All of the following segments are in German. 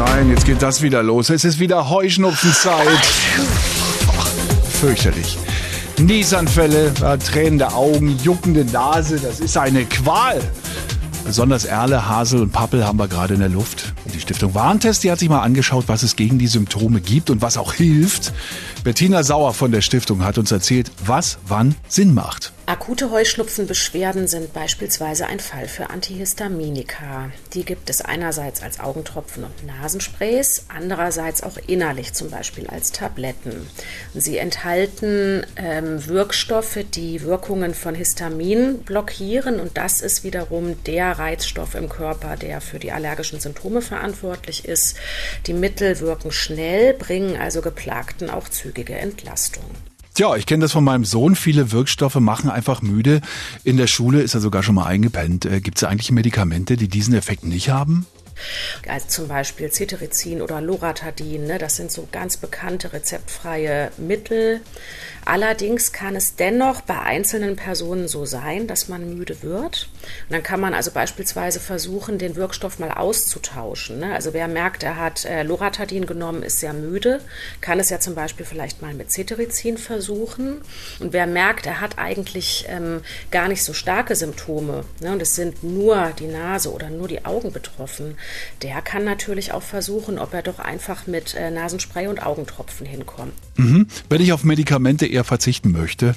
nein, jetzt geht das wieder los. Es ist wieder Heuschnupfenzeit. Fürchterlich. Niesanfälle, äh, tränende Augen, juckende Nase, das ist eine Qual. Besonders Erle, Hasel und Pappel haben wir gerade in der Luft. Die Stiftung Warntest, die hat sich mal angeschaut, was es gegen die Symptome gibt und was auch hilft. Bettina Sauer von der Stiftung hat uns erzählt, was wann Sinn macht. Akute Heuschnupfenbeschwerden sind beispielsweise ein Fall für Antihistaminika. Die gibt es einerseits als Augentropfen und Nasensprays, andererseits auch innerlich, zum Beispiel als Tabletten. Sie enthalten ähm, Wirkstoffe, die Wirkungen von Histamin blockieren und das ist wiederum der Reizstoff im Körper, der für die allergischen Symptome verantwortlich ist. Die Mittel wirken schnell, bringen also Geplagten auch zügige Entlastung. Tja, ich kenne das von meinem Sohn. Viele Wirkstoffe machen einfach müde. In der Schule ist er sogar schon mal eingepennt. Äh, Gibt es eigentlich Medikamente, die diesen Effekt nicht haben? Also zum Beispiel Cetirizin oder Loratadin, ne, das sind so ganz bekannte rezeptfreie Mittel. Allerdings kann es dennoch bei einzelnen Personen so sein, dass man müde wird. Und dann kann man also beispielsweise versuchen, den Wirkstoff mal auszutauschen. Ne? Also wer merkt, er hat äh, Loratadin genommen, ist sehr müde, kann es ja zum Beispiel vielleicht mal mit Cetirizin versuchen. Und wer merkt, er hat eigentlich ähm, gar nicht so starke Symptome ne? und es sind nur die Nase oder nur die Augen betroffen, der kann natürlich auch versuchen, ob er doch einfach mit äh, Nasenspray und Augentropfen hinkommt. Mhm. Wenn ich auf Medikamente eher verzichten möchte,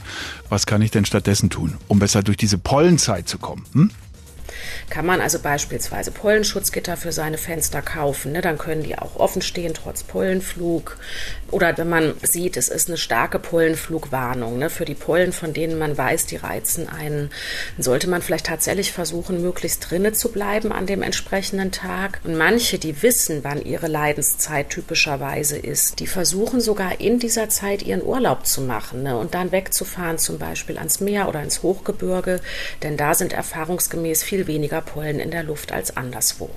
was kann ich denn stattdessen tun, um besser durch diese Pollenzeit zu kommen? Hm? Kann man also beispielsweise Pollenschutzgitter für seine Fenster kaufen, ne? dann können die auch offen stehen, trotz Pollenflug. Oder wenn man sieht, es ist eine starke Pollenflugwarnung ne? für die Pollen, von denen man weiß, die reizen einen, dann sollte man vielleicht tatsächlich versuchen, möglichst drinnen zu bleiben an dem entsprechenden Tag. Und manche, die wissen, wann ihre Leidenszeit typischerweise ist, die versuchen sogar in dieser Zeit ihren Urlaub zu machen ne? und dann wegzufahren, zum Beispiel ans Meer oder ins Hochgebirge, denn da sind erfahrungsgemäß viel weniger Pollen in der Luft als anderswo.